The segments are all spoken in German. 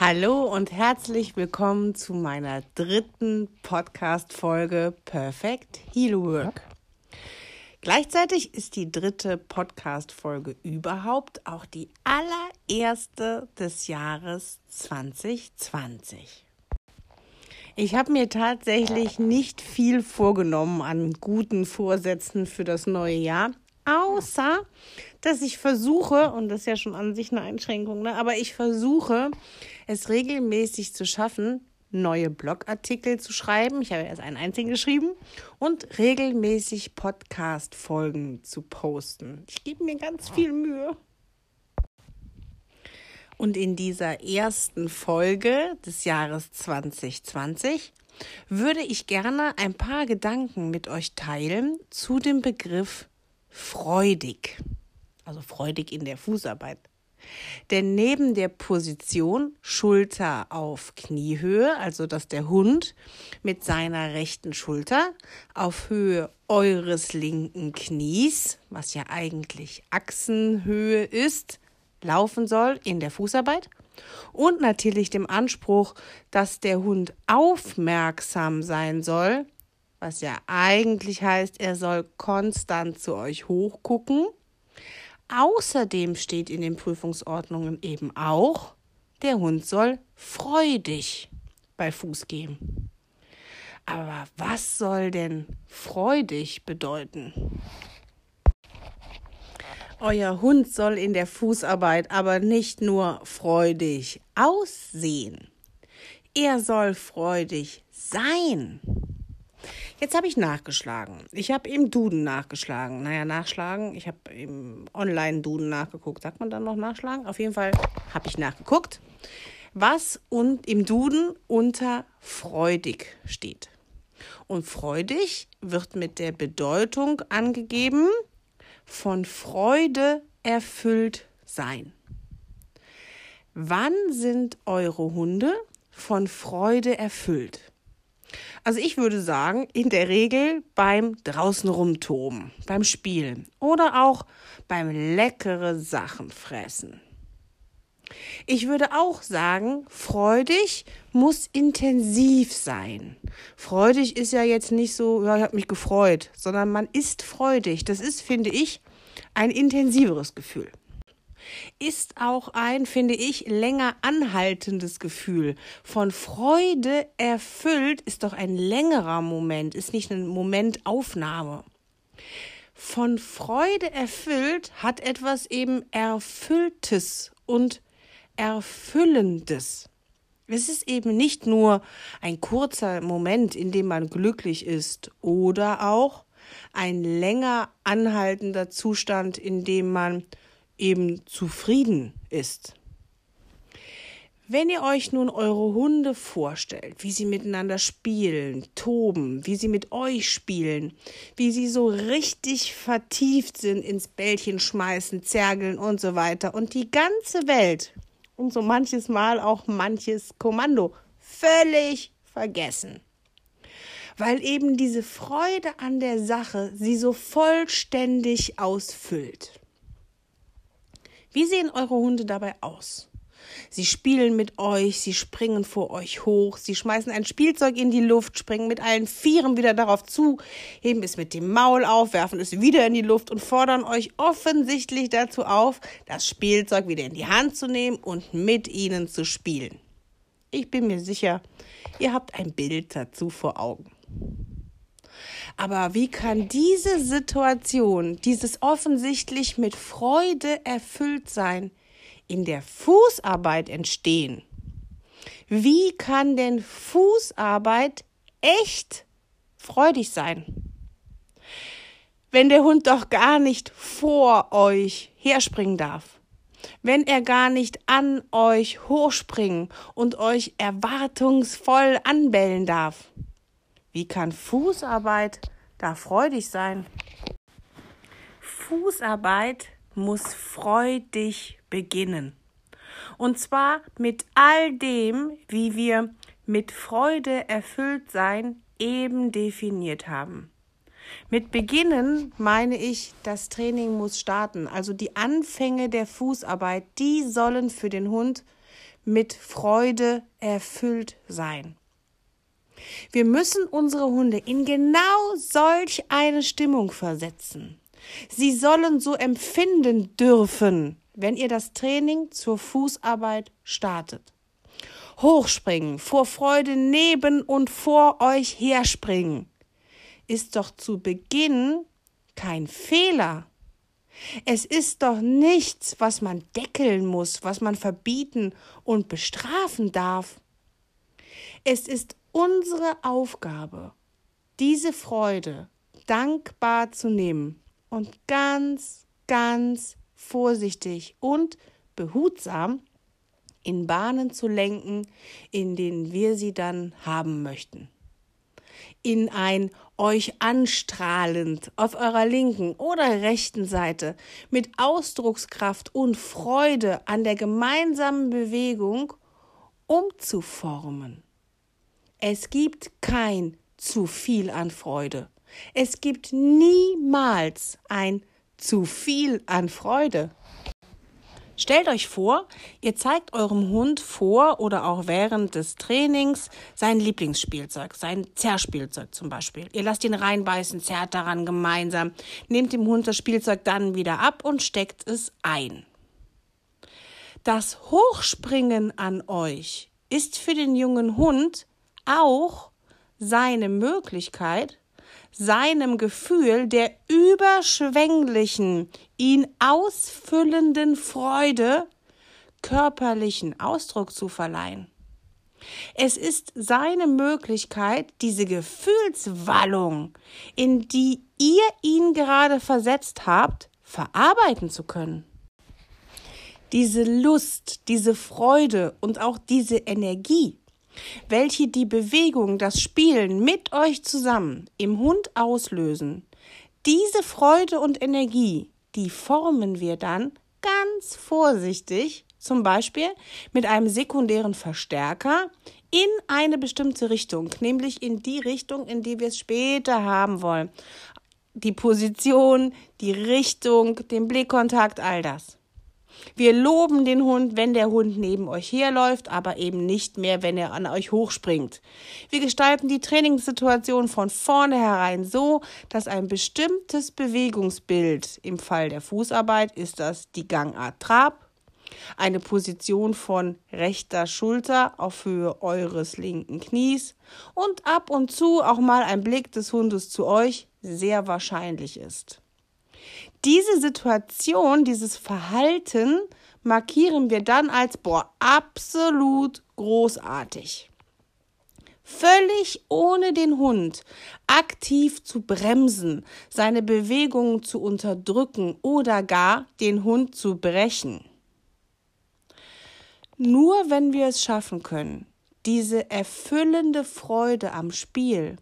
Hallo und herzlich willkommen zu meiner dritten Podcast-Folge Perfect Heal Work. Gleichzeitig ist die dritte Podcast-Folge überhaupt auch die allererste des Jahres 2020. Ich habe mir tatsächlich nicht viel vorgenommen an guten Vorsätzen für das neue Jahr, außer dass ich versuche, und das ist ja schon an sich eine Einschränkung, ne, aber ich versuche, es regelmäßig zu schaffen, neue Blogartikel zu schreiben. Ich habe erst einen einzigen geschrieben und regelmäßig Podcast-Folgen zu posten. Ich gebe mir ganz viel Mühe. Und in dieser ersten Folge des Jahres 2020 würde ich gerne ein paar Gedanken mit euch teilen zu dem Begriff freudig. Also freudig in der Fußarbeit. Denn neben der Position Schulter auf Kniehöhe, also dass der Hund mit seiner rechten Schulter auf Höhe eures linken Knies, was ja eigentlich Achsenhöhe ist, laufen soll in der Fußarbeit, und natürlich dem Anspruch, dass der Hund aufmerksam sein soll, was ja eigentlich heißt, er soll konstant zu euch hochgucken Außerdem steht in den Prüfungsordnungen eben auch, der Hund soll freudig bei Fuß gehen. Aber was soll denn freudig bedeuten? Euer Hund soll in der Fußarbeit aber nicht nur freudig aussehen, er soll freudig sein. Jetzt habe ich nachgeschlagen. Ich habe im Duden nachgeschlagen. Naja, nachschlagen. Ich habe im Online-Duden nachgeguckt. Sagt man dann noch nachschlagen? Auf jeden Fall habe ich nachgeguckt, was und im Duden unter freudig steht. Und freudig wird mit der Bedeutung angegeben von Freude erfüllt sein. Wann sind eure Hunde von Freude erfüllt? Also ich würde sagen, in der Regel beim draußen rumtoben, beim Spielen oder auch beim leckere Sachen fressen. Ich würde auch sagen, freudig muss intensiv sein. Freudig ist ja jetzt nicht so, ja, ich habe mich gefreut, sondern man ist freudig. Das ist, finde ich, ein intensiveres Gefühl ist auch ein, finde ich, länger anhaltendes Gefühl. Von Freude erfüllt ist doch ein längerer Moment, ist nicht eine Momentaufnahme. Von Freude erfüllt hat etwas eben Erfülltes und Erfüllendes. Es ist eben nicht nur ein kurzer Moment, in dem man glücklich ist oder auch ein länger anhaltender Zustand, in dem man eben zufrieden ist. Wenn ihr euch nun eure Hunde vorstellt, wie sie miteinander spielen, toben, wie sie mit euch spielen, wie sie so richtig vertieft sind ins Bällchen schmeißen, zergeln und so weiter und die ganze Welt und so manches Mal auch manches Kommando völlig vergessen. Weil eben diese Freude an der Sache sie so vollständig ausfüllt. Wie sehen eure Hunde dabei aus? Sie spielen mit euch, sie springen vor euch hoch, sie schmeißen ein Spielzeug in die Luft, springen mit allen Vieren wieder darauf zu, heben es mit dem Maul auf, werfen es wieder in die Luft und fordern euch offensichtlich dazu auf, das Spielzeug wieder in die Hand zu nehmen und mit ihnen zu spielen. Ich bin mir sicher, ihr habt ein Bild dazu vor Augen. Aber wie kann diese Situation, dieses offensichtlich mit Freude erfüllt sein, in der Fußarbeit entstehen? Wie kann denn Fußarbeit echt freudig sein? Wenn der Hund doch gar nicht vor euch herspringen darf, wenn er gar nicht an euch hochspringen und euch erwartungsvoll anbellen darf, wie kann Fußarbeit da freudig sein? Fußarbeit muss freudig beginnen. Und zwar mit all dem, wie wir mit Freude erfüllt sein eben definiert haben. Mit beginnen meine ich, das Training muss starten. Also die Anfänge der Fußarbeit, die sollen für den Hund mit Freude erfüllt sein. Wir müssen unsere Hunde in genau solch eine Stimmung versetzen. Sie sollen so empfinden dürfen, wenn ihr das Training zur Fußarbeit startet. Hochspringen, vor Freude neben und vor euch herspringen, ist doch zu Beginn kein Fehler. Es ist doch nichts, was man deckeln muss, was man verbieten und bestrafen darf. Es ist unsere Aufgabe, diese Freude dankbar zu nehmen und ganz, ganz vorsichtig und behutsam in Bahnen zu lenken, in denen wir sie dann haben möchten. In ein euch anstrahlend auf eurer linken oder rechten Seite mit Ausdruckskraft und Freude an der gemeinsamen Bewegung umzuformen. Es gibt kein zu viel an Freude. Es gibt niemals ein zu viel an Freude. Stellt euch vor, ihr zeigt eurem Hund vor oder auch während des Trainings sein Lieblingsspielzeug, sein Zerrspielzeug zum Beispiel. Ihr lasst ihn reinbeißen, zerrt daran gemeinsam, nehmt dem Hund das Spielzeug dann wieder ab und steckt es ein. Das Hochspringen an euch ist für den jungen Hund auch seine Möglichkeit, seinem Gefühl der überschwänglichen, ihn ausfüllenden Freude körperlichen Ausdruck zu verleihen. Es ist seine Möglichkeit, diese Gefühlswallung, in die ihr ihn gerade versetzt habt, verarbeiten zu können. Diese Lust, diese Freude und auch diese Energie welche die Bewegung, das Spielen mit euch zusammen im Hund auslösen. Diese Freude und Energie, die formen wir dann ganz vorsichtig, zum Beispiel mit einem sekundären Verstärker in eine bestimmte Richtung, nämlich in die Richtung, in die wir es später haben wollen. Die Position, die Richtung, den Blickkontakt, all das. Wir loben den Hund, wenn der Hund neben euch herläuft, aber eben nicht mehr, wenn er an euch hochspringt. Wir gestalten die Trainingssituation von vornherein so, dass ein bestimmtes Bewegungsbild, im Fall der Fußarbeit ist das die Gangart Trab, eine Position von rechter Schulter auf Höhe eures linken Knies und ab und zu auch mal ein Blick des Hundes zu euch sehr wahrscheinlich ist. Diese Situation, dieses Verhalten markieren wir dann als, boah, absolut großartig. Völlig ohne den Hund aktiv zu bremsen, seine Bewegungen zu unterdrücken oder gar den Hund zu brechen. Nur wenn wir es schaffen können, diese erfüllende Freude am Spiel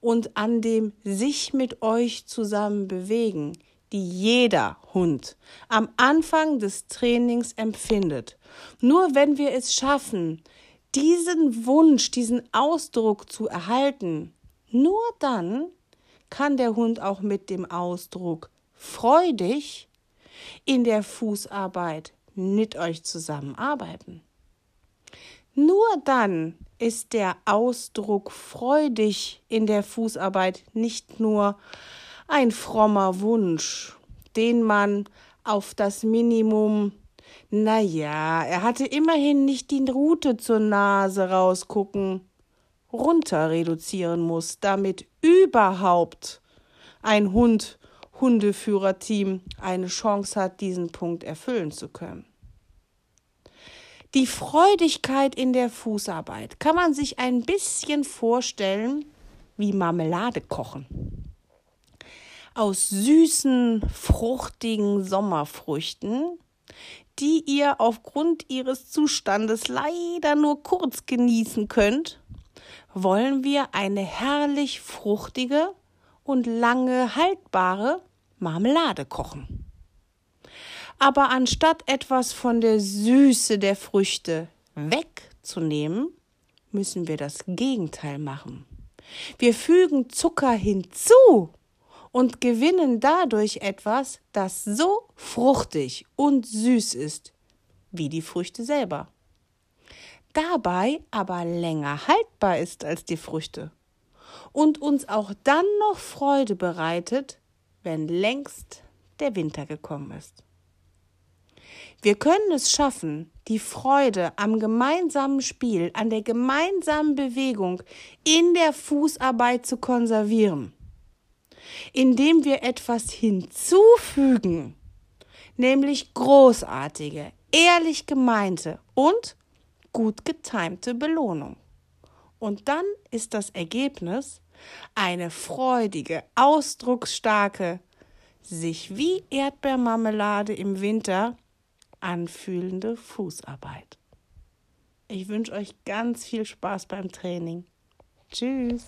und an dem sich mit euch zusammen bewegen, die jeder Hund am Anfang des Trainings empfindet. Nur wenn wir es schaffen, diesen Wunsch, diesen Ausdruck zu erhalten, nur dann kann der Hund auch mit dem Ausdruck freudig in der Fußarbeit mit euch zusammenarbeiten. Nur dann ist der Ausdruck freudig in der Fußarbeit nicht nur ein frommer Wunsch, den man auf das Minimum, na ja, er hatte immerhin nicht die Rute zur Nase rausgucken, runter reduzieren muss, damit überhaupt ein Hund Hundeführerteam eine Chance hat, diesen Punkt erfüllen zu können. Die Freudigkeit in der Fußarbeit kann man sich ein bisschen vorstellen wie Marmelade kochen aus süßen, fruchtigen Sommerfrüchten, die ihr aufgrund ihres Zustandes leider nur kurz genießen könnt, wollen wir eine herrlich fruchtige und lange haltbare Marmelade kochen. Aber anstatt etwas von der Süße der Früchte wegzunehmen, müssen wir das Gegenteil machen. Wir fügen Zucker hinzu und gewinnen dadurch etwas, das so fruchtig und süß ist wie die Früchte selber. dabei aber länger haltbar ist als die Früchte und uns auch dann noch Freude bereitet, wenn längst der Winter gekommen ist. Wir können es schaffen, die Freude am gemeinsamen Spiel, an der gemeinsamen Bewegung in der Fußarbeit zu konservieren, indem wir etwas hinzufügen, nämlich großartige, ehrlich gemeinte und gut getimte Belohnung. Und dann ist das Ergebnis eine freudige, ausdrucksstarke, sich wie Erdbeermarmelade im Winter anfühlende Fußarbeit. Ich wünsche euch ganz viel Spaß beim Training. Tschüss.